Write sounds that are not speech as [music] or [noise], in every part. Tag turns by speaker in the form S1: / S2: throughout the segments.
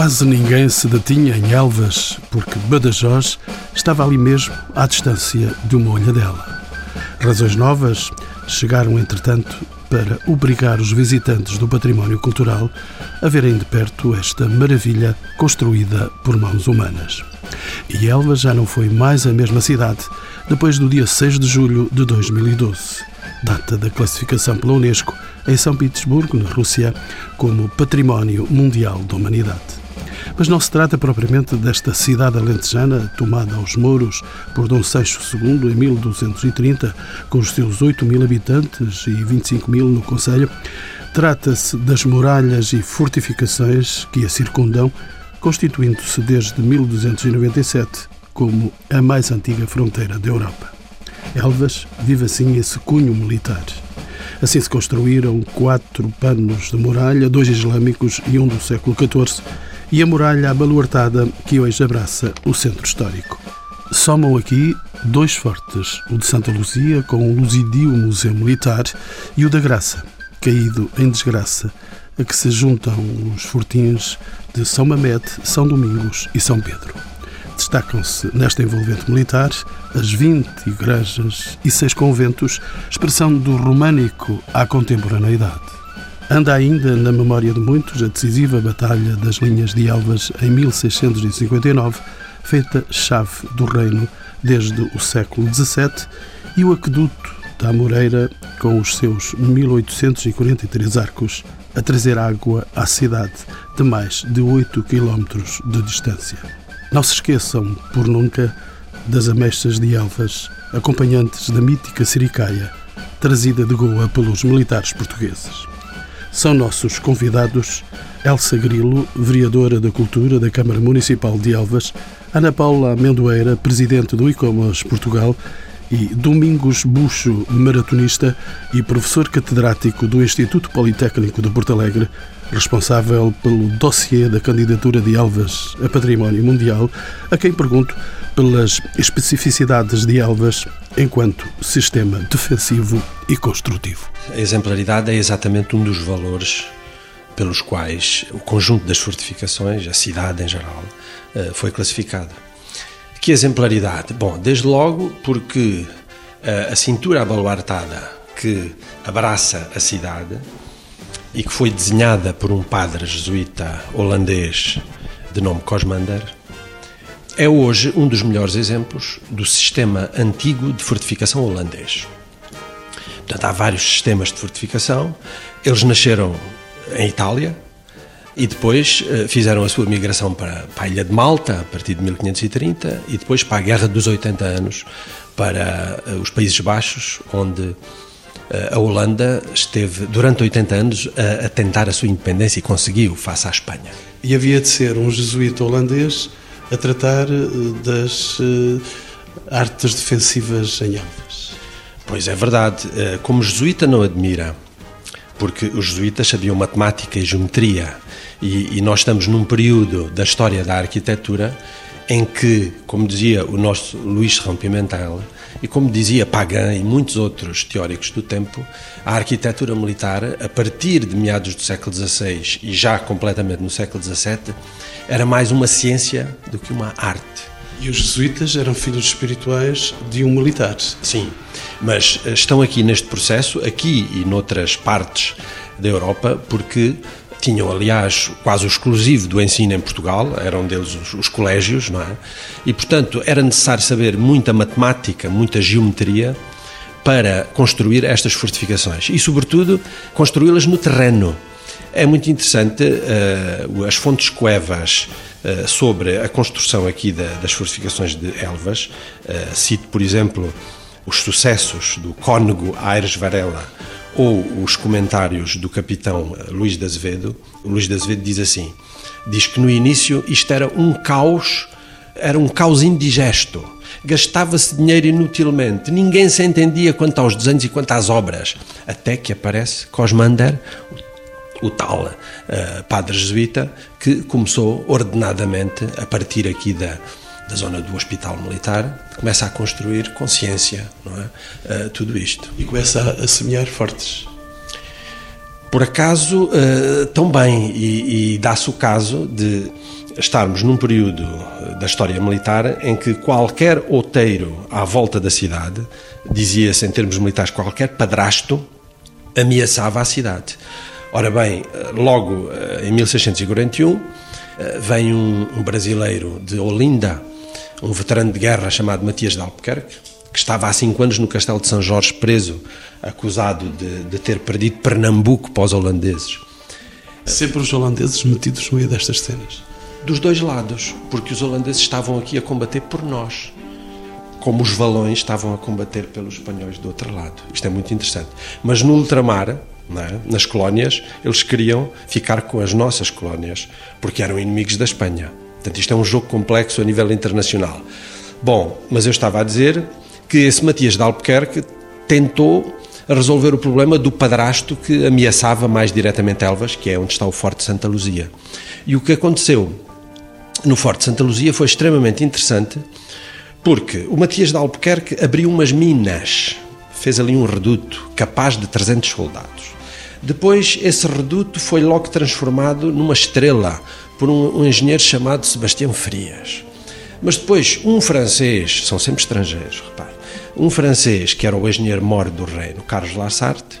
S1: Quase ninguém se detinha em Elvas, porque Badajoz estava ali mesmo, à distância de uma olhadela. Razões novas chegaram, entretanto, para obrigar os visitantes do património cultural a verem de perto esta maravilha construída por mãos humanas. E Elvas já não foi mais a mesma cidade depois do dia 6 de julho de 2012, data da classificação pela Unesco em São Petersburgo, na Rússia, como Património Mundial da Humanidade. Mas não se trata propriamente desta cidade alentejana, tomada aos mouros por Dom Seixo II em 1230, com os seus 8 mil habitantes e 25 mil no Conselho. Trata-se das muralhas e fortificações que a circundam, constituindo-se desde 1297 como a mais antiga fronteira da Europa. Elvas vive assim esse cunho militar. Assim se construíram quatro panos de muralha, dois islâmicos e um do século XIV, e a muralha abaluartada que hoje abraça o centro histórico. Somam aqui dois fortes, o de Santa Luzia, com o Luzidio Museu Militar, e o da Graça, caído em desgraça, a que se juntam os fortins de São Mamede, São Domingos e São Pedro. Destacam-se nesta envolvente militar as 20 igrejas e seis conventos, expressão do românico à contemporaneidade. Anda ainda na memória de muitos a decisiva Batalha das Linhas de Elvas em 1659, feita chave do reino desde o século XVII, e o aqueduto da Amoreira, com os seus 1843 arcos, a trazer água à cidade de mais de 8 quilómetros de distância. Não se esqueçam, por nunca, das ameixas de Elvas, acompanhantes da mítica Siricaia, trazida de Goa pelos militares portugueses. São nossos convidados Elsa Grilo, vereadora da Cultura da Câmara Municipal de Elvas, Ana Paula Amendoeira, presidente do ICOMOS Portugal, e Domingos Buxo, maratonista e professor catedrático do Instituto Politécnico de Porto Alegre, responsável pelo dossiê da candidatura de Elvas a Património Mundial, a quem pergunto pelas especificidades de Elvas enquanto sistema defensivo e construtivo.
S2: A exemplaridade é exatamente um dos valores pelos quais o conjunto das fortificações, a cidade em geral, eh, foi classificada. Que exemplaridade? Bom, desde logo porque eh, a cintura abaluartada que abraça a cidade e que foi desenhada por um padre jesuíta holandês de nome Cosmander, é hoje um dos melhores exemplos do sistema antigo de fortificação holandês. Portanto, há vários sistemas de fortificação, eles nasceram em Itália e depois uh, fizeram a sua migração para, para, a Ilha de Malta, a partir de 1530, e depois para a Guerra dos 80 Anos, para uh, os Países Baixos, onde uh, a Holanda esteve durante 80 anos a, a tentar a sua independência e conseguiu, face à Espanha.
S1: E havia de ser um jesuíta holandês a tratar eh, das uh, artes defensivas em Elvas.
S2: Pois é verdade. Eh, como jesuíta não admira, porque os jesuítas sabiam matemática e geometria, e, e nós estamos num período da história da arquitetura em que, como dizia o nosso Luís Serrão Pimentel, e como dizia Pagan e muitos outros teóricos do tempo, a arquitetura militar, a partir de meados do século XVI e já completamente no século XVII, era mais uma ciência do que uma arte.
S1: E os jesuítas eram filhos espirituais de um militar.
S2: Sim, mas estão aqui neste processo, aqui e noutras partes da Europa, porque tinham, aliás, quase o exclusivo do ensino em Portugal, eram deles os, os, colégios, não é? E, portanto, era necessário saber muita matemática, muita geometria para construir estas fortificações e, sobretudo, construí-las no terreno. É muito interessante uh, as fontes coevas uh, sobre a construção aqui da, das fortificações de Elvas. Uh, cito, por exemplo, os sucessos do cônego Aires Varela ou os comentários do capitão Luís de Azevedo. Luís de Azevedo diz assim: diz que no início isto era um caos, era um caos indigesto. Gastava-se dinheiro inutilmente, ninguém se entendia quanto aos desenhos e quanto às obras, até que aparece Cosmander, o tal uh, padre jesuíta, que começou ordenadamente, a partir aqui da, da zona do hospital militar, começa a construir consciência, não é? Uh, tudo isto.
S1: E começa a, a semear fortes.
S2: Por acaso, uh, tão bem, e, e dá-se o caso de estarmos num período da história militar em que qualquer outeiro à volta da cidade, dizia-se em termos militares, qualquer padrasto ameaçava a cidade. Ora bem, logo eh, em 1641, eh, vem um, um brasileiro de Olinda, um veterano de guerra chamado Matias de Albuquerque, que estava há cinco anos no castelo de São Jorge preso, acusado de, de ter perdido Pernambuco para os holandeses.
S1: Sempre os holandeses metidos no meio destas cenas
S2: dos dois lados, porque os holandeses estavam aqui a combater por nós, como os valões estavam a combater pelos espanhóis do outro lado. Isto é muito interessante. Mas no ultramar, é? nas colónias, eles queriam ficar com as nossas colónias, porque eram inimigos da Espanha. Portanto, isto é um jogo complexo a nível internacional. Bom, mas eu estava a dizer que esse Matias de Albuquerque tentou resolver o problema do padrasto que ameaçava mais diretamente Elvas, que é onde está o Forte Santa Luzia. E o que aconteceu no Forte Santa Luzia foi extremamente interessante porque o Matias de Albuquerque abriu umas minas, fez ali um reduto capaz de 300 soldados. Depois, esse reduto foi logo transformado numa estrela por um, um engenheiro chamado Sebastião Frias. Mas depois, um francês, são sempre estrangeiros, repare, um francês que era o engenheiro mor do reino, Carlos Lassarte,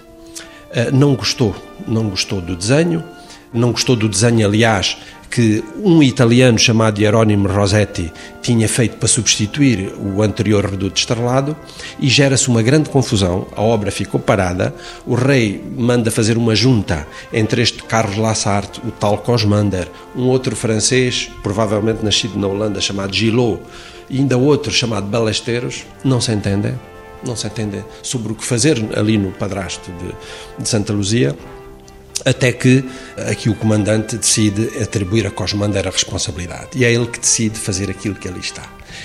S2: eh, não gostou, não gostou do desenho, não gostou do desenho, aliás, que um italiano chamado Hieronymo Rossetti tinha feito para substituir o anterior reduto estrelado e gera-se uma grande confusão, a obra ficou parada, o rei manda fazer uma junta entre este Carlos Lassart, o tal Cosmander, um outro francês, provavelmente nascido na Holanda, chamado Gillot, e ainda outro chamado Balesteiros, não se entendem, não se entendem sobre o que fazer ali no padrasto de, de Santa Luzia, até que aqui o comandante decide atribuir a Cosmander a responsabilidade. E é ele que decide fazer aquilo que ali está.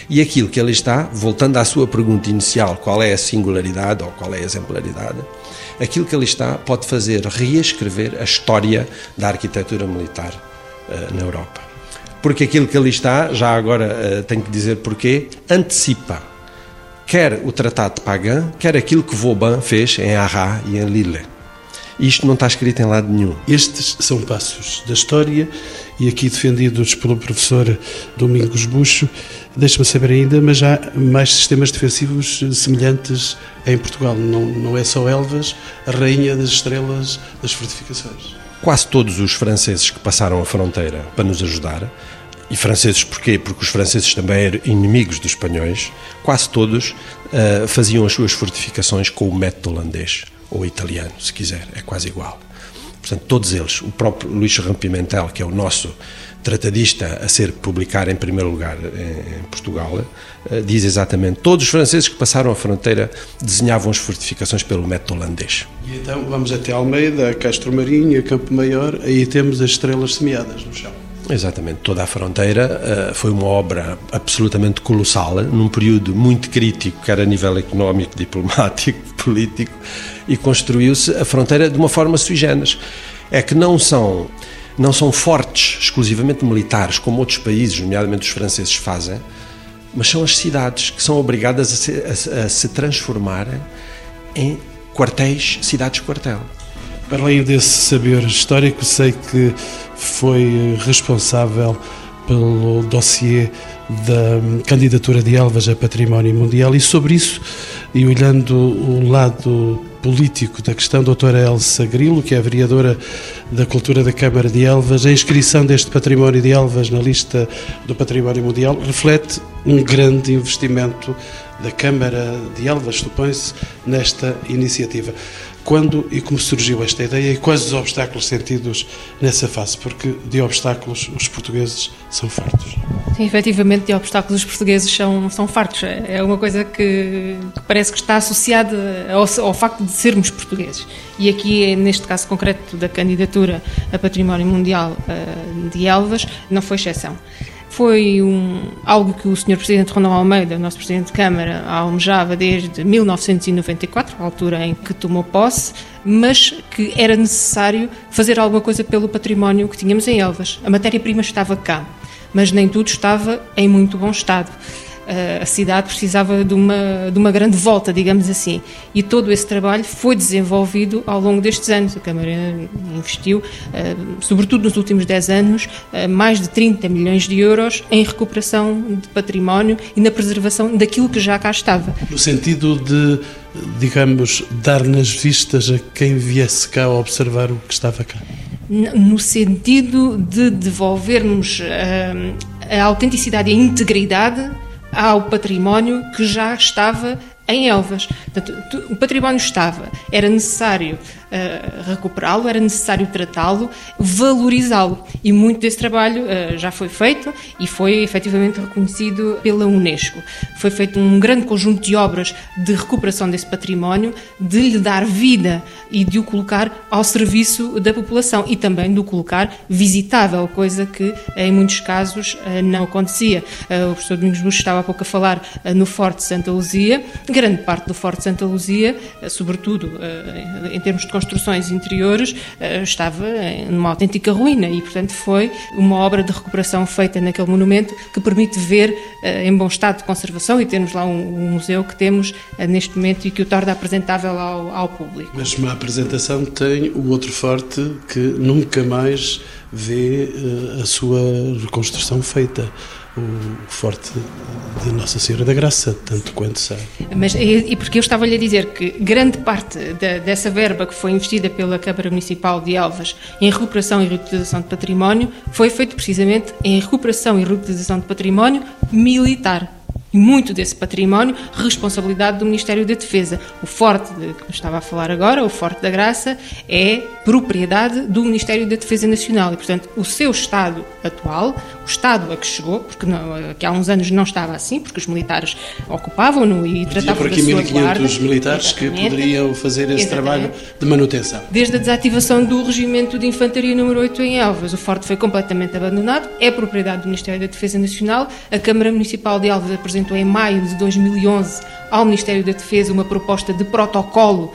S2: E aquilo que ali está, voltando à sua pergunta inicial, qual é a singularidade ou qual é a exemplaridade, aquilo que ali está pode fazer reescrever a história da arquitetura militar uh, na Europa. Porque aquilo que ali está, já agora uh, tenho que dizer porquê, antecipa quer o Tratado de Pagan, quer aquilo que Vauban fez em Arras e em Lille isto não está escrito em lado nenhum.
S1: Estes são passos da história e aqui defendidos pelo professor Domingos Buxo. Deixa-me saber ainda, mas há mais sistemas defensivos semelhantes em Portugal. Não, não é só Elvas, a rainha das estrelas das fortificações.
S2: Quase todos os franceses que passaram a fronteira para nos ajudar, e franceses porquê? Porque os franceses também eram inimigos dos espanhóis, quase todos uh, faziam as suas fortificações com o método holandês ou italiano, se quiser, é quase igual. Portanto, todos eles, o próprio Luís Serrão Pimentel, que é o nosso tratadista a ser publicar em primeiro lugar em Portugal, eh, diz exatamente todos os franceses que passaram a fronteira desenhavam as fortificações pelo método holandês.
S1: E então vamos até Almeida, Castro Marinho, Campo Maior, aí temos as estrelas semeadas no chão.
S2: Exatamente, toda a fronteira uh, foi uma obra absolutamente colossal, num período muito crítico, quer a nível económico, [laughs] diplomático, político, e construiu-se a fronteira de uma forma sui generis. É que não são, não são fortes exclusivamente militares, como outros países, nomeadamente os franceses, fazem, mas são as cidades que são obrigadas a se, a, a se transformarem em quartéis, cidades-quartel.
S1: Para além desse saber histórico, sei que foi responsável pelo dossiê da candidatura de Elvas a Património Mundial e sobre isso, e olhando o lado político da questão, doutora Elsa Grilo, que é a vereadora da Cultura da Câmara de Elvas, a inscrição deste património de Elvas na lista do Património Mundial reflete um grande investimento da Câmara de Elvas, supõe-se, nesta iniciativa. Quando e como surgiu esta ideia e quais os obstáculos sentidos nessa fase? Porque de obstáculos os portugueses são fartos.
S3: Sim, efetivamente, de obstáculos os portugueses são, são fartos. É uma coisa que parece que está associada ao, ao facto de sermos portugueses. E aqui, neste caso concreto da candidatura a Património Mundial uh, de Elvas, não foi exceção. Foi um, algo que o Sr. Presidente Ronaldo Almeida, nosso Presidente de Câmara, almejava desde 1994, a altura em que tomou posse, mas que era necessário fazer alguma coisa pelo património que tínhamos em Elvas. A matéria-prima estava cá, mas nem tudo estava em muito bom estado. A cidade precisava de uma, de uma grande volta, digamos assim. E todo esse trabalho foi desenvolvido ao longo destes anos. A Câmara investiu, eh, sobretudo nos últimos 10 anos, eh, mais de 30 milhões de euros em recuperação de património e na preservação daquilo que já cá estava.
S1: No sentido de, digamos, dar nas vistas a quem viesse cá observar o que estava cá
S3: no sentido de devolvermos uh, a autenticidade e a integridade ao património que já estava em Elvas. Portanto, o património estava, era necessário uh, recuperá-lo, era necessário tratá-lo, valorizá-lo. E muito desse trabalho uh, já foi feito e foi efetivamente reconhecido pela Unesco. Foi feito um grande conjunto de obras de recuperação desse património, de lhe dar vida e de o colocar ao serviço da população e também de o colocar visitável, coisa que em muitos casos uh, não acontecia. o professor Domingos Bush estava há pouco a falar no Forte Santa Luzia. Grande parte do Forte Santa Luzia, sobretudo em termos de construções interiores eh, estava numa autêntica ruína e, portanto, foi uma obra de recuperação feita naquele monumento que permite ver eh, em bom estado de conservação e temos lá um, museu que temos eh, neste momento e que o torna apresentável ao, ao público.
S1: Mas uma apresentação tem o outro forte que nunca mais vê a sua reconstrução feita o forte de Nossa Senhora da Graça, tanto quanto sei.
S3: Mas, e, porque eu estava-lhe a dizer que grande parte da, dessa verba que foi investida pela Câmara Municipal de Elvas em recuperação e reutilização de património foi feito precisamente em recuperação e reutilização de património militar e muito desse património responsabilidade do Ministério da Defesa. O forte de que estava a falar agora, o Forte da Graça, é propriedade do Ministério da Defesa Nacional e, portanto, o seu estado atual, o estado a que chegou, porque não, que há uns anos não estava assim, porque os militares ocupavam-no e tratavam
S1: por aqui da sua 1.500 militares que poderiam fazer esse trabalho de manutenção.
S3: Desde a desativação do Regimento de Infantaria número 8 em Elvas, o forte foi completamente abandonado, é propriedade do Ministério da Defesa Nacional, a Câmara Municipal de Elvas apresentou apresentou em maio de 2011 ao Ministério da Defesa uma proposta de protocolo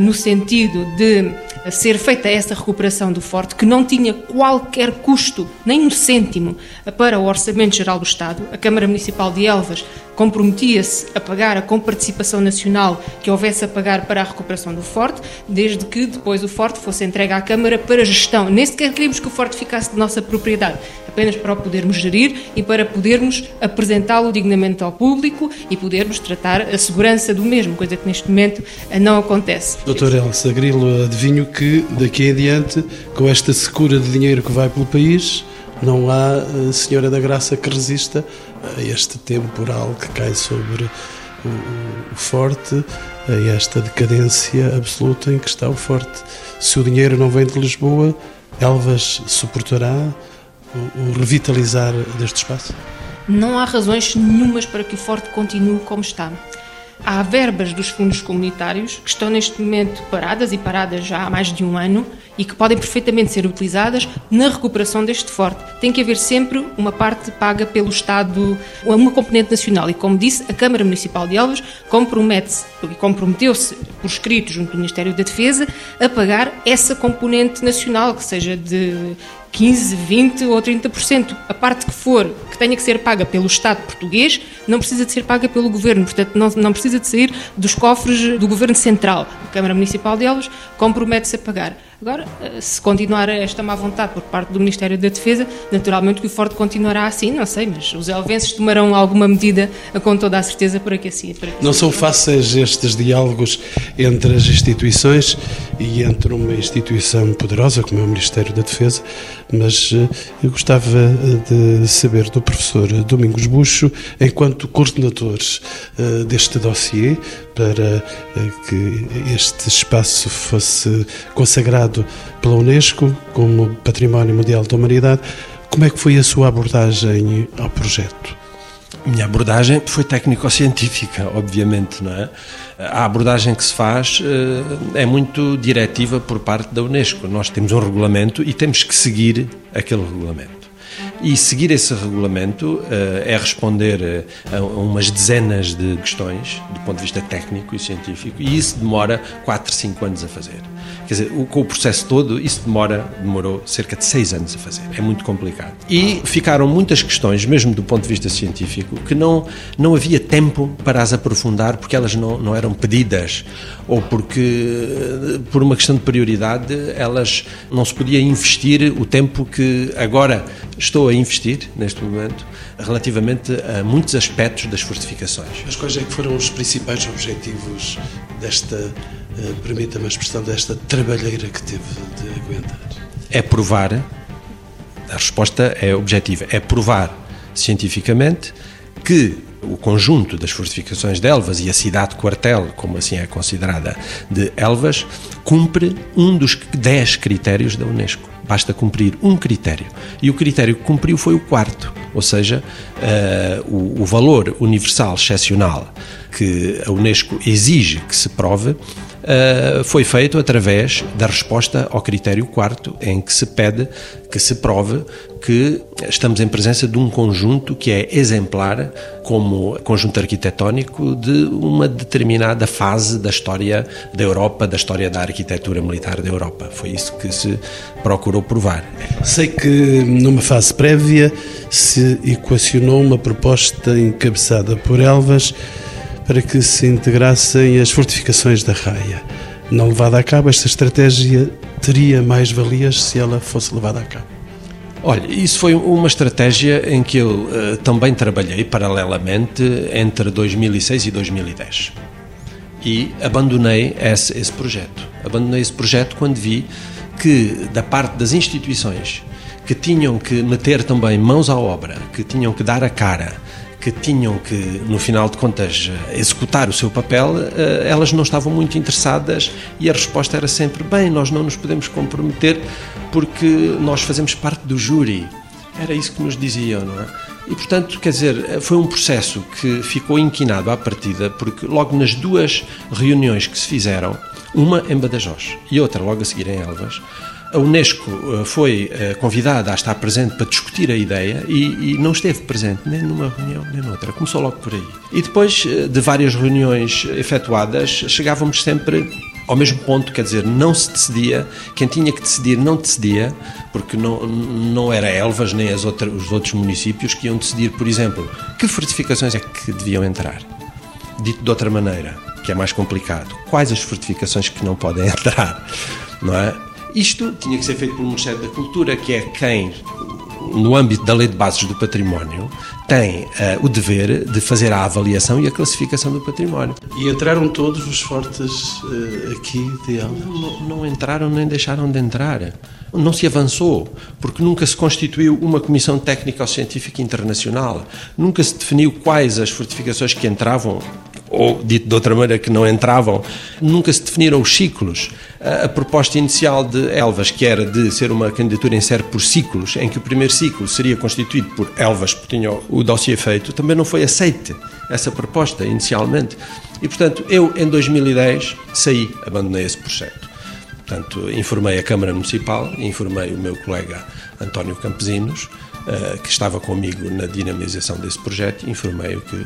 S3: no sentido de ser feita essa recuperação do forte, que não tinha qualquer custo, nem um cêntimo, para o Orçamento Geral do Estado. A Câmara Municipal de Elvas comprometia-se a pagar a comparticipação nacional que houvesse a pagar para a recuperação do forte, desde que depois o forte fosse entregue à Câmara para gestão. Nem sequer queríamos que o forte ficasse de nossa propriedade, apenas para o podermos gerir e para podermos apresentá-lo dignamente ao público e podermos tratar a segurança do mesmo, coisa que neste momento não acontece.
S1: Doutor Elsa Grilo, adivinho que daqui em diante, com esta secura de dinheiro que vai pelo país, não há eh, Senhora da Graça que resista a este temporal que cai sobre o, forte, a esta decadência absoluta em que está o forte. Se o dinheiro não vem de Lisboa, Elvas suportará o revitalizar deste espaço?
S3: Não há razões nenhumas para que o forte continue como está. Há verbas dos fundos comunitários que estão neste momento paradas e paradas já há mais de um ano e que podem perfeitamente ser utilizadas na recuperação deste forte. Tem que haver sempre uma parte paga pelo Estado, uma componente nacional. E como disse, a Câmara Municipal de Elvas compromete-se comprometeu-se por escrito junto do Ministério da Defesa a pagar essa componente nacional, que seja de 15, 20 ou 30%. A parte que for, que tenha que ser paga pelo Estado português, não precisa de ser paga pelo Governo, portanto, não, não precisa de sair dos cofres do Governo Central. A Câmara Municipal de Elvas compromete-se a pagar. Agora, eh, se continuar esta má vontade por parte do Ministério da Defesa, naturalmente que o Forte continuará assim, não sei, mas os elvenses tomarão alguma medida com toda a certeza para que assim. Para que
S1: não assim são fáceis estes diálogos entre as instituições e entre uma instituição poderosa como é o Ministério da Defesa, mas eh, eu gostava eh, de saber do professor Domingos Buxo, enquanto coordenador deste dossiê, para que este espaço fosse consagrado pela Unesco como Património Mundial da Humanidade. Como é que foi a sua abordagem ao projeto?
S2: Minha abordagem foi técnico-científica, obviamente, não é? A abordagem que se faz eh, é muito diretiva por parte da Unesco. Nós temos um regulamento e temos que seguir aquele regulamento. E seguir esse regulamento é responder a umas dezenas de questões do ponto de vista técnico e científico, e isso demora 4, 5 anos a fazer. Quer dizer, o, com o processo todo, isso demora, demorou cerca de seis anos a fazer. É muito complicado. E ficaram muitas questões, mesmo do ponto de vista científico, que não, não havia tempo para as aprofundar porque elas não, não eram pedidas ou porque, por uma questão de prioridade, elas não se podia investir o tempo que agora estou a investir, neste momento, relativamente a muitos aspectos das fortificações.
S1: Mas quais é que foram os principais objetivos desta permita-me a expressão desta trabalheira que teve de aguentar?
S2: É provar, a resposta é objetiva, é provar cientificamente que o conjunto das fortificações de Elvas e a cidade quartel, como assim é considerada, de Elvas, cumpre um dos 10 critérios da Unesco. Basta cumprir um critério. E o critério que cumpriu foi o quarto, ou seja, uh, o, o valor universal excepcional que a Unesco exige que se prove uh, foi feito através da resposta ao critério quarto, em que se pede que se prove que estamos em presença de um conjunto que é exemplar como conjunto arquitetónico de uma determinada fase da história da Europa, da história da arquitetura militar da Europa. Foi isso que se procurou provar.
S1: Sei que numa fase prévia se equacionou uma proposta encabeçada por Elvas para que se integrassem as fortificações da Raia. Não levada a cabo, esta estratégia teria mais valias se ela fosse levada a cabo.
S2: Olha, isso foi uma estratégia em que eu uh, também trabalhei paralelamente entre 2006 e 2010. E abandonei esse, esse projeto. Abandonei esse projeto quando vi que, da parte das instituições que tinham que meter também mãos à obra, que tinham que dar a cara, que tinham que, no final de contas, executar o seu papel, eh, elas não estavam muito interessadas e a resposta era sempre: bem, nós não nos podemos comprometer porque nós fazemos parte do júri. Era isso que nos diziam, não é? E, portanto, quer dizer, foi um processo que ficou inquinado à partida, porque logo nas duas reuniões que se fizeram, uma em Badajoz e outra logo a seguir em Elvas, a Unesco eh, foi eh, convidada a estar presente para discutir a ideia e, e, não esteve presente nem numa reunião nem noutra. Começou logo por aí. E depois eh, de várias reuniões efetuadas, chegávamos sempre ao mesmo ponto, quer dizer, não se decidia, quem tinha que decidir não decidia, porque não, não era Elvas nem as outras, os outros municípios que iam decidir, por exemplo, que fortificações é que deviam entrar. Dito de outra maneira, que é mais complicado, quais as fortificações que não podem [laughs] entrar, não é? Isto tinha que ser feito pelo Ministério da Cultura, que é quem, no âmbito da Lei de Bases do Património, tem uh, o dever de fazer a avaliação e a classificação do património.
S1: E entraram todos os fortes uh, aqui de Elvas?
S2: Não, não entraram nem deixaram de entrar. Não se avançou, porque nunca se constituiu uma comissão técnico-científica internacional, nunca se definiu quais as fortificações que entravam ou dito de outra maneira, que não entravam, nunca se definiram os ciclos. A, proposta inicial de Elvas, que era de ser uma candidatura em série por ciclos, em que o primeiro ciclo seria constituído por Elvas, que tinha o dossiê feito, também não foi aceite essa proposta inicialmente. E, portanto, eu, em 2010, saí, abandonei esse projeto. Portanto, informei a Câmara Municipal, informei o meu colega António Campezinos, eh, que estava comigo na dinamização desse projeto, informei-o que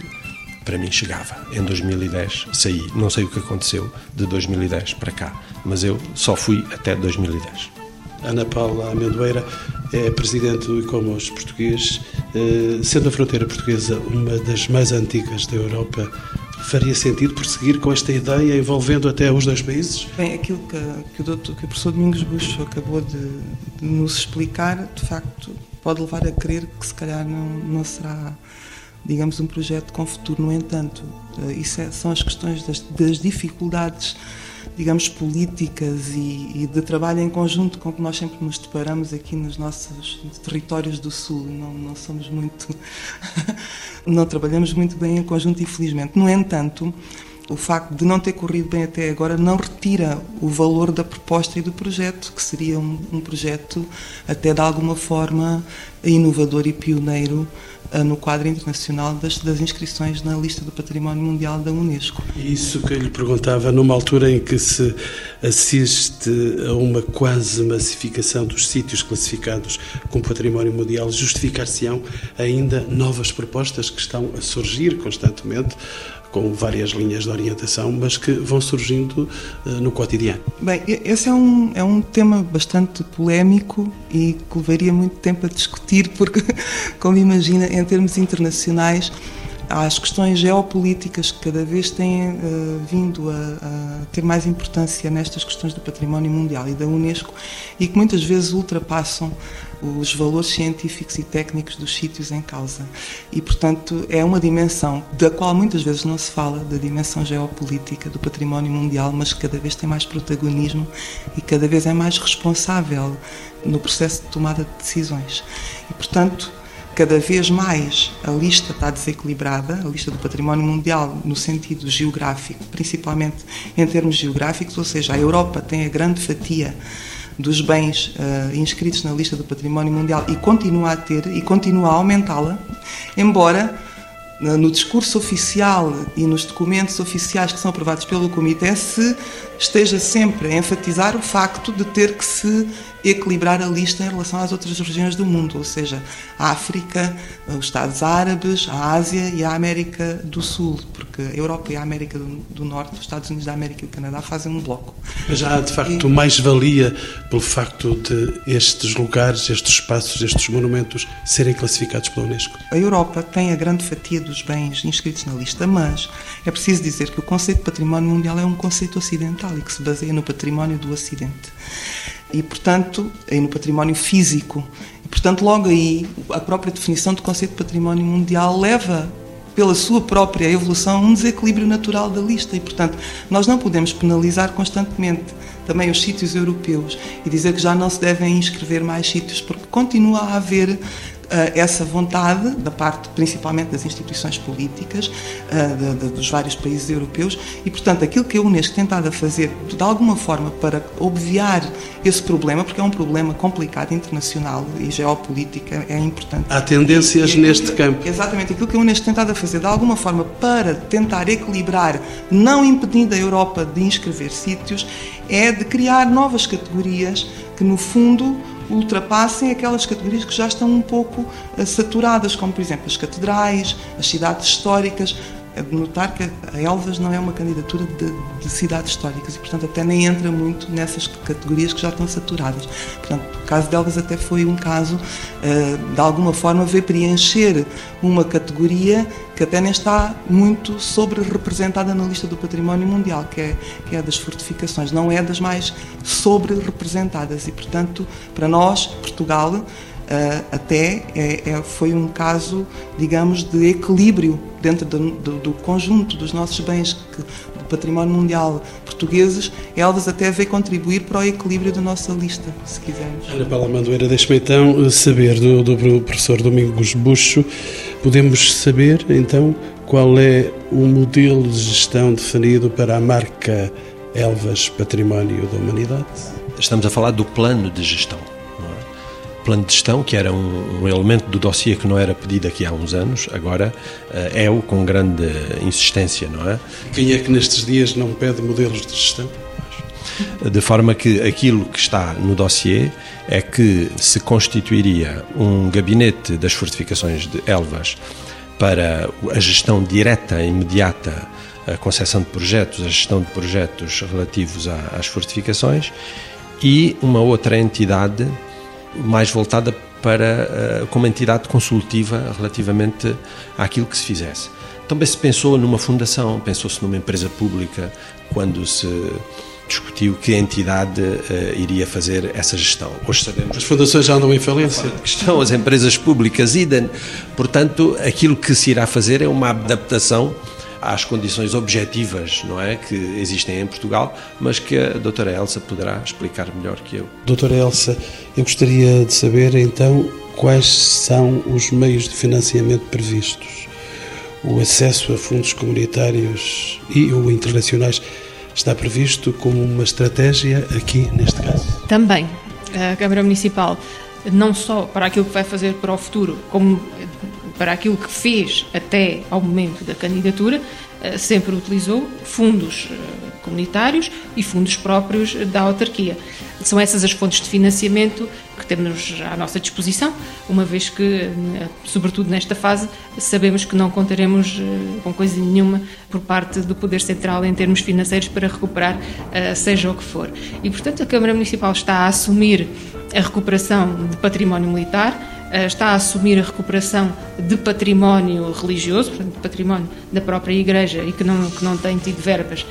S2: para mim chegava. Em 2010 saí, não sei o que aconteceu de 2010 para cá, mas eu só fui até 2010.
S1: Ana Paula Amendoeira é presidente do Icomos português. Eh, sendo a fronteira portuguesa uma das mais antigas da Europa, faria sentido prosseguir com esta ideia envolvendo até os dois países?
S4: Bem, aquilo que, que, o, doutor, que o professor Domingos Buxo acabou de, de, nos explicar, de facto, pode levar a crer que se calhar não, não será digamos, um projeto com futuro. No entanto, eh, isso é, são as questões das, das dificuldades, digamos, políticas e, e, de trabalho em conjunto com que nós sempre nos deparamos aqui nos nossos territórios do Sul. Não, não somos muito. [laughs] não trabalhamos muito bem em conjunto, infelizmente. No entanto, o facto de não ter corrido bem até agora não retira o valor da proposta e do projeto, que seria um, um projeto até de alguma forma inovador e pioneiro no quadro internacional das, das, inscrições na lista do Património Mundial da Unesco.
S1: Isso que eu lhe perguntava, numa altura em que se assiste a uma quase massificação dos sítios classificados como património mundial. Justificar-se-ão ainda novas propostas que estão a surgir constantemente com várias linhas de orientação, mas que vão surgindo uh, no cotidiano.
S4: Bem, esse é um, é um tema bastante polémico e que levaria muito tempo a discutir, porque, [laughs] como imagina, em termos internacionais, às questões geopolíticas que cada vez têm uh, vindo a, a, ter mais importância nestas questões do património mundial e da Unesco e que muitas vezes ultrapassam os valores científicos e técnicos dos sítios em causa. E, portanto, é uma dimensão da qual muitas vezes não se fala, da dimensão geopolítica do património mundial, mas que cada vez tem mais protagonismo e cada vez é mais responsável no processo de tomada de decisões. E, portanto, cada vez mais a lista está desequilibrada, a lista do património mundial no sentido geográfico, principalmente em termos geográficos, ou seja, a Europa tem a grande fatia dos bens uh, inscritos na lista do património mundial e continua a ter e continua a aumentá-la, embora no discurso oficial e nos documentos oficiais que são aprovados pelo Comitê se esteja sempre a enfatizar o facto de ter que se equilibrar a lista em relação às outras regiões do mundo, ou seja, a África, os Estados Árabes, a Ásia e a América do Sul, porque a Europa e a América do Norte, os Estados Unidos da América e o Canadá fazem um bloco.
S1: Mas há, de facto, e... mais-valia pelo facto de estes lugares, estes espaços, estes monumentos serem classificados pela Unesco?
S4: A Europa tem a grande fatia dos bens inscritos na lista, mas é preciso dizer que o conceito de património mundial é um conceito ocidental e que se baseia no património do Ocidente e, portanto, aí no património físico. E, portanto, logo aí, a própria definição do conceito de património mundial leva, pela sua própria evolução, um desequilíbrio natural da lista. E, portanto, nós não podemos penalizar constantemente também os sítios europeus e dizer que já não se devem inscrever mais sítios, porque continua a haver essa vontade da parte principalmente das instituições políticas de, de, dos vários países europeus. E portanto aquilo que a Unesco tem tentado a fazer de alguma forma para obviar esse problema porque é um problema complicado internacional e geopolítica é importante.
S1: Há tendências e, neste
S4: e,
S1: campo.
S4: Exatamente. Aquilo que a Unesco tem tentado a fazer de alguma forma para tentar equilibrar não impedindo a Europa de inscrever sítios é de criar novas categorias que no fundo ultrapassem aquelas categorias que já estão um pouco eh, saturadas, como por exemplo as catedrais, as cidades históricas, notar que a Elvas não é uma candidatura de, de, cidades históricas e, portanto, até nem entra muito nessas categorias que já estão saturadas. Portanto, o caso de Elvas até foi um caso, uh, de alguma forma, ver preencher uma categoria que até nem está muito sobre-representada na lista do património mundial, que é, que é das fortificações. Não é das mais sobre-representadas e, portanto, para nós, Portugal, Uh, até é, é, foi um caso, digamos, de equilíbrio dentro do, do, do conjunto dos nossos bens que, do património mundial portugueses. Elvas até veio contribuir para o equilíbrio da nossa lista, se quisermos.
S1: Ana Paula Mandoeira, deixe-me então saber do, do professor Domingos Buxo, podemos saber então qual é o modelo de gestão definido para a marca Elvas Património da Humanidade?
S2: Estamos a falar do plano de gestão plano de gestão, que era um, um, elemento do dossiê que não era pedido aqui há uns anos, agora uh, é-o com grande insistência, não é?
S1: Quem é que nestes dias não pede modelos de gestão?
S2: De forma que aquilo que está no dossiê é que se constituiria um gabinete das fortificações de Elvas para a gestão direta e imediata, a concessão de projetos, a gestão de projetos relativos às fortificações e uma outra entidade mais voltada para uh, como entidade consultiva relativamente àquilo que se fizesse. Também se pensou numa fundação, pensou-se numa empresa pública quando se discutiu que entidade uh, iria fazer essa gestão.
S1: Hoje sabemos. As fundações já andam em falência.
S2: Estão as empresas públicas idem. Portanto, aquilo que se irá fazer é uma adaptação às condições objetivas não é, que existem em Portugal, mas que a doutora Elsa poderá explicar melhor que eu.
S1: Doutora Elsa, eu gostaria de saber então quais são os meios de financiamento previstos. O acesso a fundos comunitários e ou internacionais está previsto como uma estratégia aqui neste caso?
S3: Também. A Câmara Municipal, não só para aquilo que vai fazer para o futuro, como para aquilo que fez até ao momento da candidatura, eh, sempre utilizou fundos eh, comunitários e fundos próprios da autarquia. São essas as fontes de financiamento que temos à nossa disposição, uma vez que, sobretudo nesta fase, sabemos que não contaremos eh, com coisa nenhuma por parte do Poder Central em termos financeiros para recuperar, eh, seja o que for. E, portanto, a Câmara Municipal está a assumir a recuperação de património militar, eh, está a assumir a recuperação de património religioso, portanto, património da própria Igreja e que não, que não tem tido verbas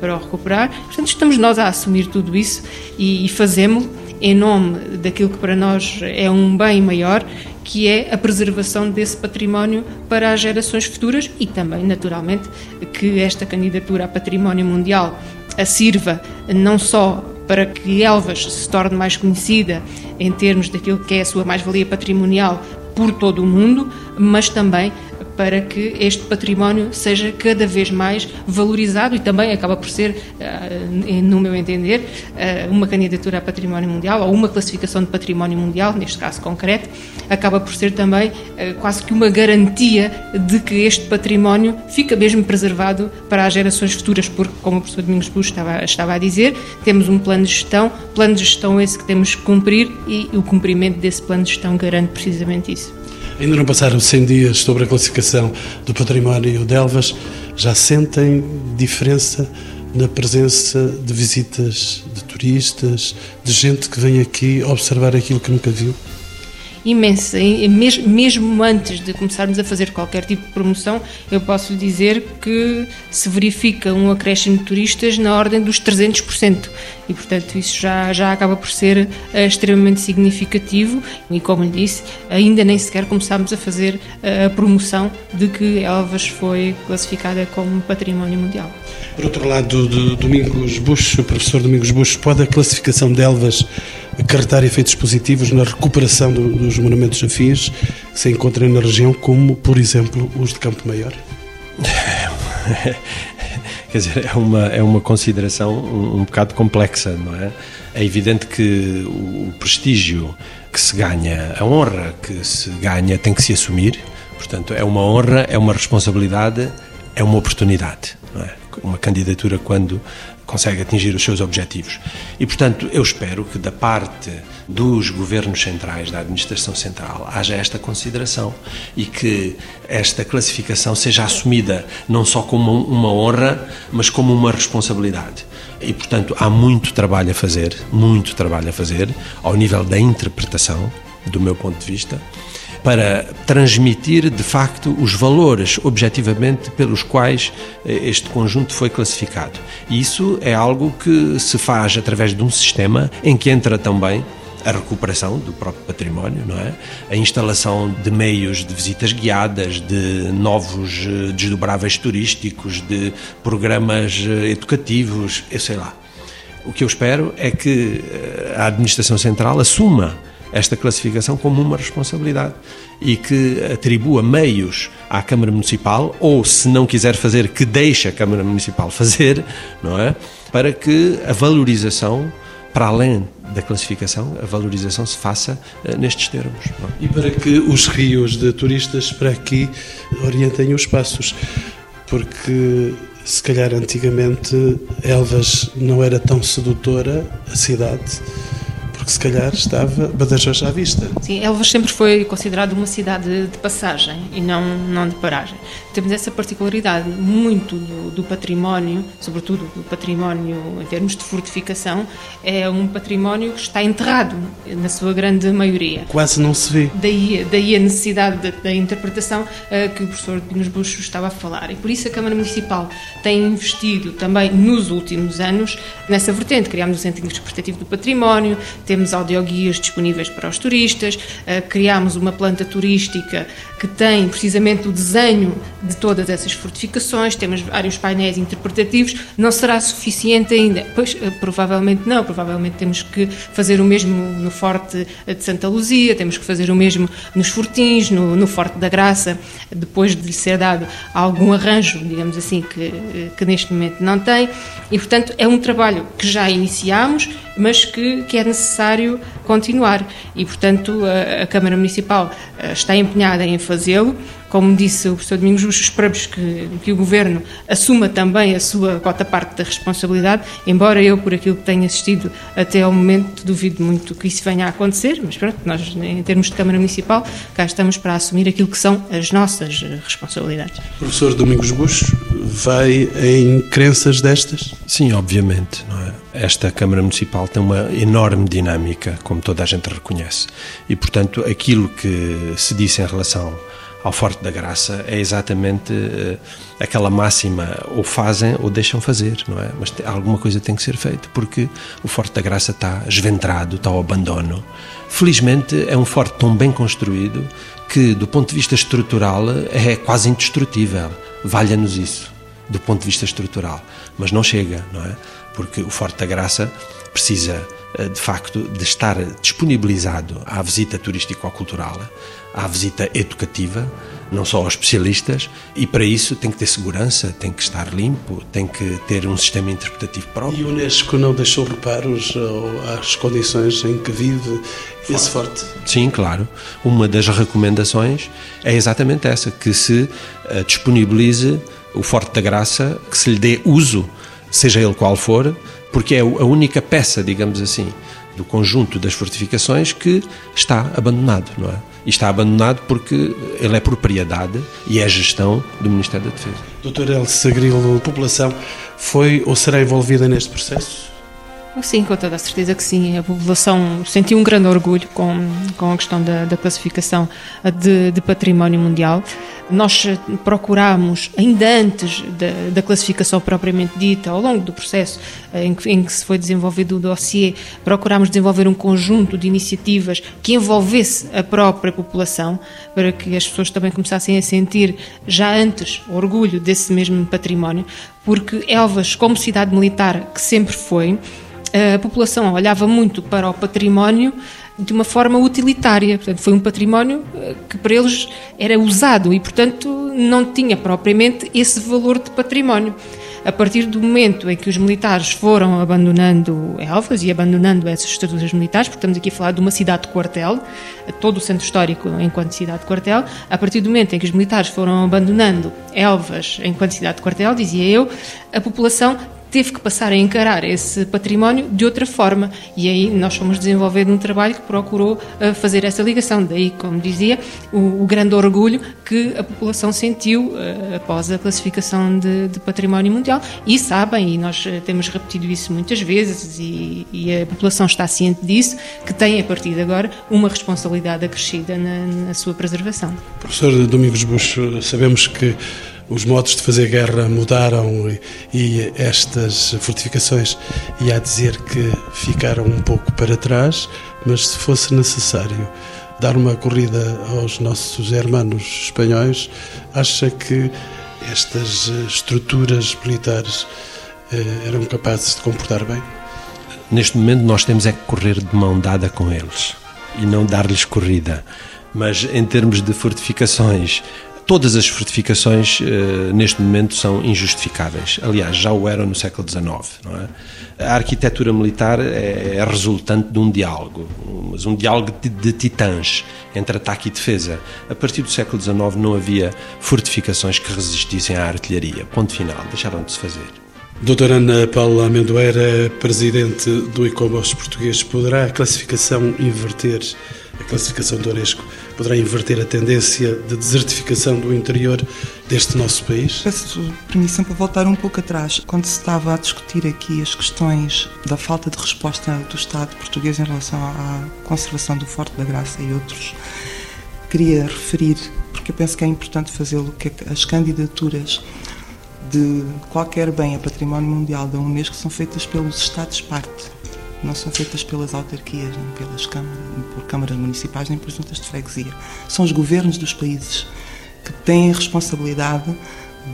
S3: para o recuperar. Portanto, estamos nós a assumir tudo isso e, e fazemos em nome daquilo que para nós é um bem maior, que é a preservação desse património para as gerações futuras e também, naturalmente, que esta candidatura a património mundial sirva não só para que Elvas se torne mais conhecida em termos daquilo que é a sua mais-valia patrimonial por todo o mundo, mas também para que este património seja cada vez mais valorizado e também acaba por ser, eh, no meu entender, eh, uma candidatura a património mundial ou uma classificação de património mundial, neste caso concreto, acaba por ser também eh, quase que uma garantia de que este património fica mesmo preservado para as gerações futuras, porque, como o professor Domingos Bush estava, estava a dizer, temos um plano de gestão, plano de gestão esse que temos que cumprir e o cumprimento desse plano de gestão garante precisamente isso.
S1: Ainda não passaram 100 dias sobre a classificação do património de Elvas, já sentem diferença na presença de visitas de turistas, de gente que vem aqui observar aquilo que nunca viu?
S3: Imensa. Mesmo antes de começarmos a fazer qualquer tipo de promoção, eu posso lhe dizer que se verifica um acréscimo de turistas na ordem dos 300%. E, portanto, isso já, já acaba por ser uh, extremamente significativo. E, como lhe disse, ainda nem sequer começámos a fazer uh, a promoção de que Elvas foi classificada como património mundial.
S1: Por outro lado, do, Domingos Bush, o professor Domingos Bush, pode a classificação de Elvas acarretar efeitos positivos na recuperação do, dos monumentos afins que se encontram na região, como, por exemplo, os de Campo Maior? [laughs]
S2: Quer dizer, é uma, é uma consideração um, um bocado complexa, não é? É evidente que o, o prestígio que se ganha, a honra que se ganha tem que se assumir, portanto, é uma honra, é uma responsabilidade, é uma oportunidade. É? Uma candidatura, quando consegue atingir os seus objetivos. E, portanto, eu espero que da parte dos governos centrais, da administração central, haja esta consideração e que esta classificação seja assumida não só como uma honra, mas como uma responsabilidade. E, portanto, há muito trabalho a fazer, muito trabalho a fazer, ao nível da interpretação, do meu ponto de vista para transmitir de facto os valores objetivamente pelos quais eh, este conjunto foi classificado. E isso é algo que se faz através de um sistema em que entra também a recuperação do próprio património, não é? A instalação de meios de visitas guiadas, de novos eh, desdobráveis turísticos, de programas eh, educativos, eu sei lá. O que eu espero é que a administração central assuma esta classificação como uma responsabilidade e que atribua meios à Câmara Municipal, ou se não quiser fazer, que deixe a Câmara Municipal fazer, não é? Para que a valorização, para além da classificação, a valorização se faça uh, nestes termos.
S1: É? E para que os rios de turistas para aqui orientem os passos, porque se calhar antigamente Elvas não era tão sedutora, a cidade, porque se calhar estava Badajoz à vista.
S3: Sim, Elvas sempre foi considerado uma cidade de passagem e não, não de paragem. Temos essa particularidade muito do, do património, sobretudo do património em termos de fortificação, é um património que está enterrado na sua grande maioria.
S1: Quase não se vê.
S3: Daí, daí a necessidade da, interpretação uh, que o professor Pinos Buxo estava a falar. E por isso a Câmara Municipal tem investido também nos últimos anos nessa vertente. Criámos o Centro Interpretativo do Património, temos temos audioguias disponíveis para os turistas, uh, criámos uma planta turística que tem precisamente o desenho de todas essas fortificações, temos vários painéis interpretativos, não será suficiente ainda? Pois, uh, provavelmente não, provavelmente temos que fazer o mesmo no Forte de Santa Luzia, temos que fazer o mesmo nos Fortins, no, no Forte da Graça, depois de lhe ser dado algum arranjo, digamos assim, que, eh, que neste momento não tem, e portanto é um trabalho que já iniciamos, mas que, que é necessário continuar. E, portanto, a, a Câmara Municipal eh, está empenhada em fazê-lo Como disse o professor Domingos, esperamos que, que o Governo assuma também a sua cota parte da responsabilidade, embora eu, por aquilo que tenho assistido até ao momento, duvido muito que isso venha a acontecer, mas pronto, nós, em termos de Câmara Municipal, cá estamos para assumir aquilo que são as nossas responsabilidades.
S1: Professor Domingos Bush, vai em crenças destas?
S2: Sim, obviamente. É? Esta Câmara Municipal tem uma enorme dinâmica, como toda a gente reconhece. E, portanto, aquilo que se disse em relação ao Forte da Graça é exatamente uh, aquela máxima ou fazem ou deixam fazer, não é? Mas alguma coisa tem que ser feita porque o Forte da Graça está esventrado, está ao abandono. Felizmente é um forte tão bem construído que, do ponto de vista estrutural, é quase indestrutível. Valha-nos isso, do ponto de vista estrutural. Mas não chega, não é? Porque o Forte da Graça precisa eh, de facto de estar disponibilizado à visita turístico-cultural, à visita educativa, não só aos especialistas, e para isso tem que ter segurança, tem que estar limpo, tem que ter um sistema interpretativo próprio.
S1: E o Unesco não deixou reparos às condições em que vive esse forte?
S2: Sim, claro. Uma das recomendações é exatamente essa, que se eh, disponibilize o Forte da Graça, que se lhe dê uso, seja ele qual for, porque é a única peça, digamos assim, do conjunto das fortificações que está abandonado, não é? E está abandonado porque ele é propriedade e é gestão do Ministério da Defesa.
S1: Doutor Elsa Grilo, a população foi ou será envolvida neste processo?
S3: Sim, com toda a certeza que sim. A população sentiu um grande orgulho com, com a questão da, da classificação de, de, património mundial. Nós procurámos, ainda antes da, da, classificação propriamente dita, ao longo do processo em que, em que se foi desenvolvido o dossiê, procurámos desenvolver um conjunto de iniciativas que envolvesse a própria população, para que as pessoas também começassem a sentir, já antes, orgulho desse mesmo património, porque Elvas, como cidade militar que sempre foi, a população olhava muito para o património de uma forma utilitária. Portanto, foi um património eh, que para eles era usado e, portanto, não tinha propriamente esse valor de património. A partir do momento em que os militares foram abandonando Elvas e abandonando essas estruturas militares, porque estamos aqui a falar de uma cidade de quartel, todo o centro histórico enquanto cidade de quartel, a partir do momento em que os militares foram abandonando Elvas enquanto cidade de quartel, dizia eu, a população teve que passar a encarar esse património de outra forma. E aí nós fomos desenvolvendo um trabalho que procurou uh, fazer essa ligação. Daí, como dizia, o, o grande orgulho que a população sentiu uh, após a classificação de, de, património mundial. E sabem, e nós uh, temos repetido isso muitas vezes, e, e, a população está ciente disso, que tem, a partir de agora, uma responsabilidade acrescida na, na sua preservação.
S1: Professor Domingos Bush, sabemos que os modos de fazer guerra mudaram e, e estas fortificações, a dizer que ficaram um pouco para trás, mas se fosse necessário dar uma corrida aos nossos hermanos espanhóis, acha que estas estruturas militares eh, eram capazes de comportar bem?
S2: Neste momento nós temos é que correr de mão dada com eles e não dar-lhes corrida. Mas em termos de fortificações, Todas as fortificações uh, neste momento são injustificáveis. Aliás, já o eram no século XIX. É? A arquitetura militar é, é, resultante de um diálogo, mas um diálogo de, titãs entre ataque e defesa. A partir do século XIX não havia fortificações que resistissem à artilharia. Ponto final. Deixaram de se fazer.
S1: Doutora Ana Paula Amendoeira, presidente do ICOMOS português, poderá a classificação inverter a classificação do Unesco poderá inverter a tendência de desertificação do interior deste nosso país?
S4: Peço permissão para voltar um pouco atrás. Quando se estava a discutir aqui as questões da falta de resposta do Estado português em relação à conservação do Forte da Graça e outros, queria referir, porque eu penso que é importante fazê-lo, que as candidaturas de qualquer bem a património mundial da Unesco são feitas pelos Estados-parte não são feitas pelas autarquias, nem pelas câmaras, nem por câmaras municipais, nem por juntas de freguesia. São os governos dos países que têm a responsabilidade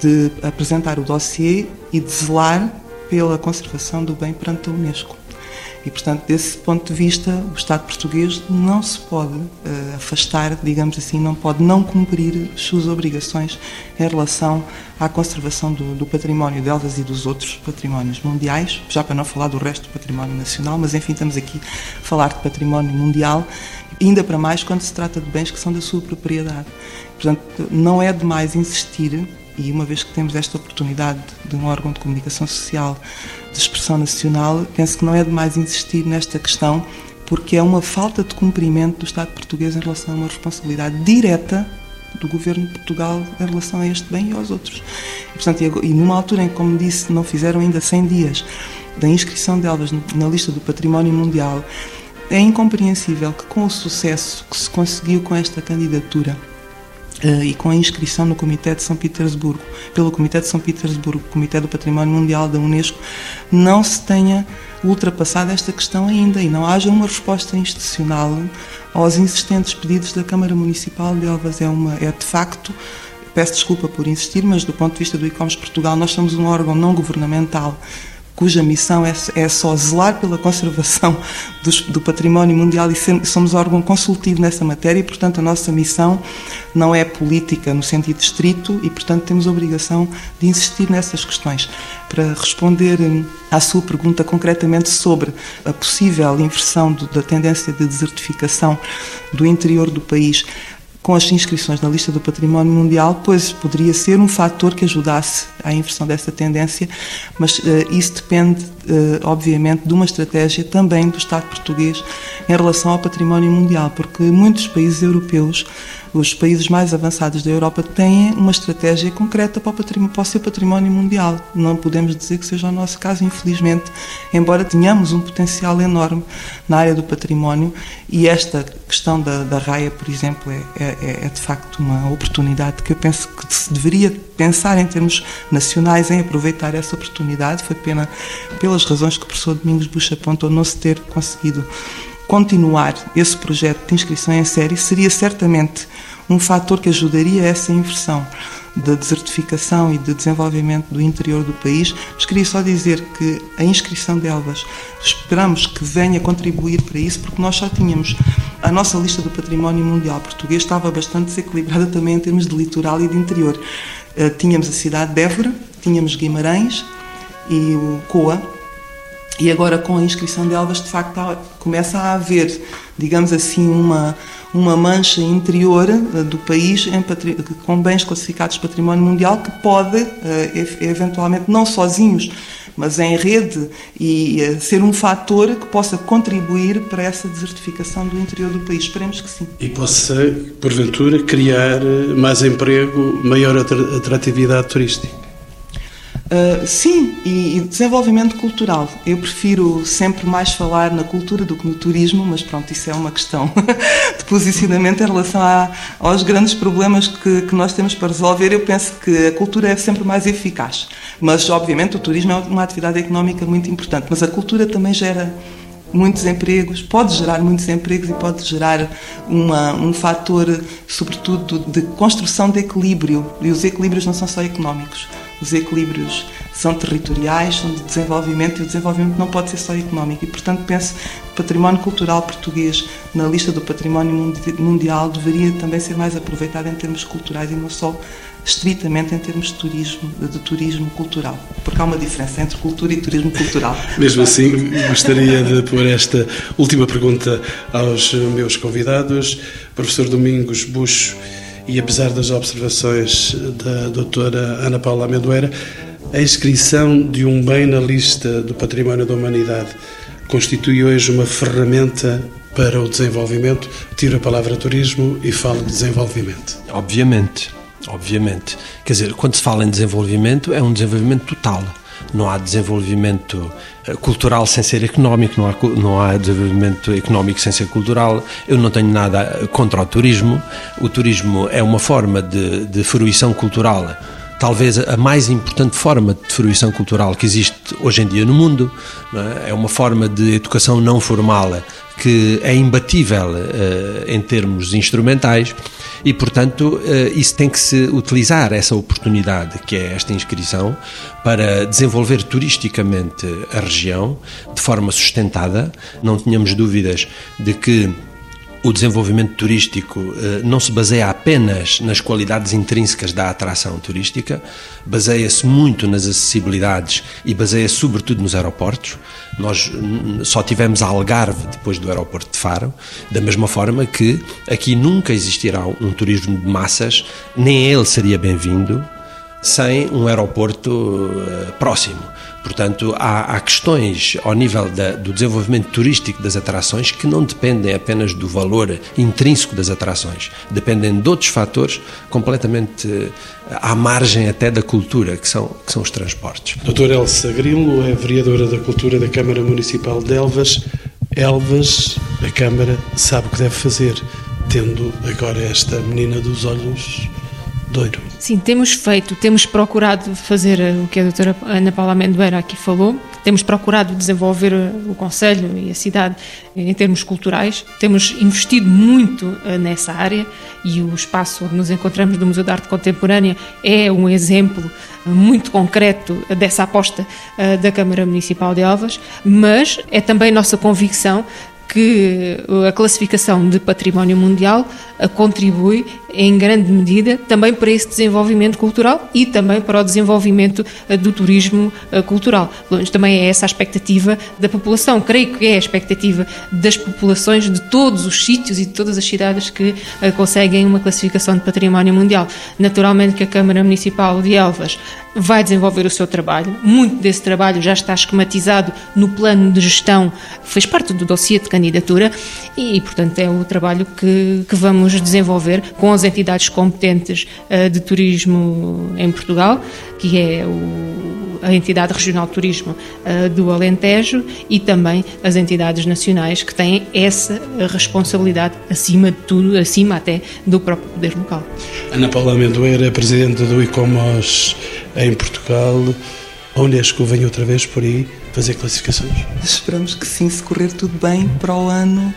S4: de apresentar o dossiê e de zelar pela conservação do bem perante a Unesco. E, portanto, desse ponto de vista, o Estado português não se pode uh, afastar, digamos assim, não pode não cumprir as suas obrigações em relação à conservação do, do património delas e dos outros patrimónios mundiais, já para não falar do resto do património nacional, mas enfim, estamos aqui a falar de património mundial, ainda para mais quando se trata de bens que são da sua propriedade. Portanto, não é demais insistir e uma vez que temos esta oportunidade de um órgão de comunicação social de expressão nacional, penso que não é demais insistir nesta questão, porque é uma falta de cumprimento do Estado português em relação a uma responsabilidade direta do governo de Portugal em relação a este bem e aos outros. E, portanto, e numa altura em que, como disse, não fizeram ainda 100 dias da inscrição delas na lista do património mundial, é incompreensível que, com o sucesso que se conseguiu com esta candidatura, e com a inscrição no Comitê de São Petersburgo, pelo Comitê de São Petersburgo, Comitê do Património Mundial da Unesco, não se tenha ultrapassado esta questão ainda e não haja uma resposta institucional aos insistentes pedidos da Câmara Municipal de Elvas. É, uma, é de facto, peço desculpa por insistir, mas do ponto de vista do ICOMS Portugal, nós somos um órgão não governamental cuja missão é, é só zelar pela conservação dos, do património mundial e ser, somos órgão consultivo nessa matéria e, portanto, a nossa missão não é política no sentido estrito e, portanto, temos a obrigação de insistir nessas questões. Para responder hum, à sua pergunta concretamente sobre a possível inversão do, da tendência de desertificação do interior do país, com as inscrições na lista do património mundial, pois poderia ser um fator que ajudasse à inversão dessa tendência, mas uh, isso depende, uh, obviamente, de uma estratégia também do Estado português em relação ao património mundial, porque muitos países europeus os países mais avançados da Europa têm uma estratégia concreta para o, para o seu património mundial. Não podemos dizer que seja o nosso caso, infelizmente, embora tenhamos um potencial enorme na área do património e esta questão da, da raia, por exemplo, é, é, é de facto uma oportunidade que eu penso que se deveria pensar em termos nacionais em aproveitar essa oportunidade. Foi pena, pelas razões que o professor Domingos Buxa apontou, não se ter conseguido continuar esse projeto de inscrição em série seria certamente um fator que ajudaria a essa inversão da desertificação e de desenvolvimento do interior do país. Mas queria só dizer que a inscrição de Elvas esperamos que venha contribuir para isso, porque nós só tínhamos a nossa lista do património mundial português estava bastante desequilibrada também em termos de litoral e de interior. Eh, tínhamos a cidade de Évora, tínhamos Guimarães e o Coa, e agora, com a inscrição de Elvas, de facto, começa a haver, digamos assim, uma, uma mancha interior uh, do país com bens classificados património mundial que pode, uh, eventualmente, não sozinhos, mas em rede, e uh, ser um fator que possa contribuir para essa desertificação do interior do país. Esperemos que sim.
S1: E possa, porventura, criar mais emprego, maior atratividade turística.
S4: Uh, sim, e, e, desenvolvimento cultural. Eu prefiro sempre mais falar na cultura do que no turismo, mas pronto, isso é uma questão [laughs] de posicionamento em relação a, aos grandes problemas que, que, nós temos para resolver. Eu penso que a cultura é sempre mais eficaz, mas obviamente o turismo é uma atividade económica muito importante, mas a cultura também gera muitos empregos, pode gerar muitos empregos e pode gerar uma, um fator, sobretudo, de construção de equilíbrio. E os equilíbrios não são só económicos os equilíbrios são territoriais, são de desenvolvimento e o desenvolvimento não pode ser só económico. E, portanto, penso que o património cultural português na lista do património mundial deveria também ser mais aproveitado em termos culturais e não só estritamente em termos de turismo, de turismo cultural, porque há uma diferença entre cultura e turismo cultural. [laughs]
S1: Mesmo assim, gostaria de pôr esta última pergunta aos meus convidados, professor Domingos Buxo e apesar das observações da doutora Ana Paula Amendoeira, a inscrição de um bem na lista do património da humanidade constitui hoje uma ferramenta para o desenvolvimento. Tiro a palavra turismo e falo de desenvolvimento.
S2: Obviamente, obviamente. Quer dizer, quando se fala em desenvolvimento, é um desenvolvimento total não há desenvolvimento eh, cultural sem ser económico, não há, não há desenvolvimento económico sem ser cultural. Eu não tenho nada contra o turismo. O turismo é uma forma de, de fruição cultural talvez a mais importante forma de fruição cultural que existe hoje em dia no mundo. É? é? uma forma de educação não formal que é imbatível uh, em termos instrumentais e, portanto, uh, isso tem que se utilizar, essa oportunidade que é esta inscrição, para desenvolver turisticamente a região de forma sustentada. Não tínhamos dúvidas de que o desenvolvimento turístico eh, não se baseia apenas nas qualidades intrínsecas da atração turística, baseia-se muito nas acessibilidades e baseia-se sobretudo nos aeroportos. Nós só tivemos Algarve depois do aeroporto de Faro, da mesma forma que aqui nunca existirá um turismo de massas, nem ele seria bem-vindo sem um aeroporto eh, próximo. Portanto, há, há questões ao nível da, do desenvolvimento turístico das atrações que não dependem apenas do valor intrínseco das atrações, dependem de outros fatores completamente eh, à margem até da cultura, que são, que são os transportes.
S1: Doutora Elsa Grilo é vereadora da Cultura da Câmara Municipal de Elvas. Elvas, a Câmara sabe o que deve fazer, tendo agora esta menina dos olhos
S3: Sim, temos feito, temos procurado fazer o que a doutora Ana Paula Amendoeira aqui falou, temos procurado desenvolver o Conselho e a cidade em termos culturais, temos investido muito eh, nessa área e o espaço onde nos encontramos do Museu de Arte Contemporânea é um exemplo eh, muito concreto dessa aposta eh, da Câmara Municipal de Elvas, mas é também nossa convicção que a classificação de património mundial contribui em grande medida também para esse desenvolvimento cultural e também para o desenvolvimento eh, do turismo eh, cultural. Também é essa a expectativa da população. Creio que é a expectativa das populações de todos os sítios e de todas as cidades que eh, conseguem uma classificação de património mundial. Naturalmente que a Câmara Municipal de Elvas vai desenvolver o seu trabalho. Muito desse trabalho já está esquematizado no plano de gestão, fez parte do dossiê de candidatura e, portanto, é o trabalho que, que vamos desenvolver com as entidades competentes uh, de turismo em Portugal, que é o, a entidade regional de turismo uh, do Alentejo e também as entidades nacionais que têm essa responsabilidade acima de tudo, acima até do próprio poder local.
S1: Ana Paula Amendoeira, presidente do ICOMOS em Portugal. A Unesco vem outra vez por aí fazer classificações?
S4: Esperamos que sim, se correr tudo bem para o ano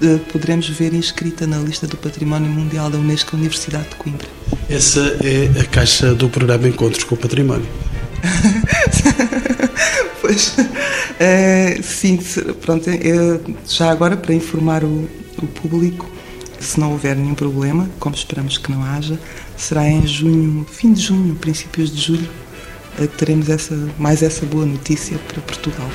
S4: eh, poderemos ver inscrita na lista do Património Mundial da Unesco a Universidade de Coimbra.
S1: Essa é a caixa do programa Encontros com o Património. [laughs]
S4: pois, é, sim, pronto, é, já agora para informar o, o público, se não houver nenhum problema, como esperamos que não haja, será em junho, fim de junho, princípios de julho, teremos essa, mais essa boa notícia para Portugal.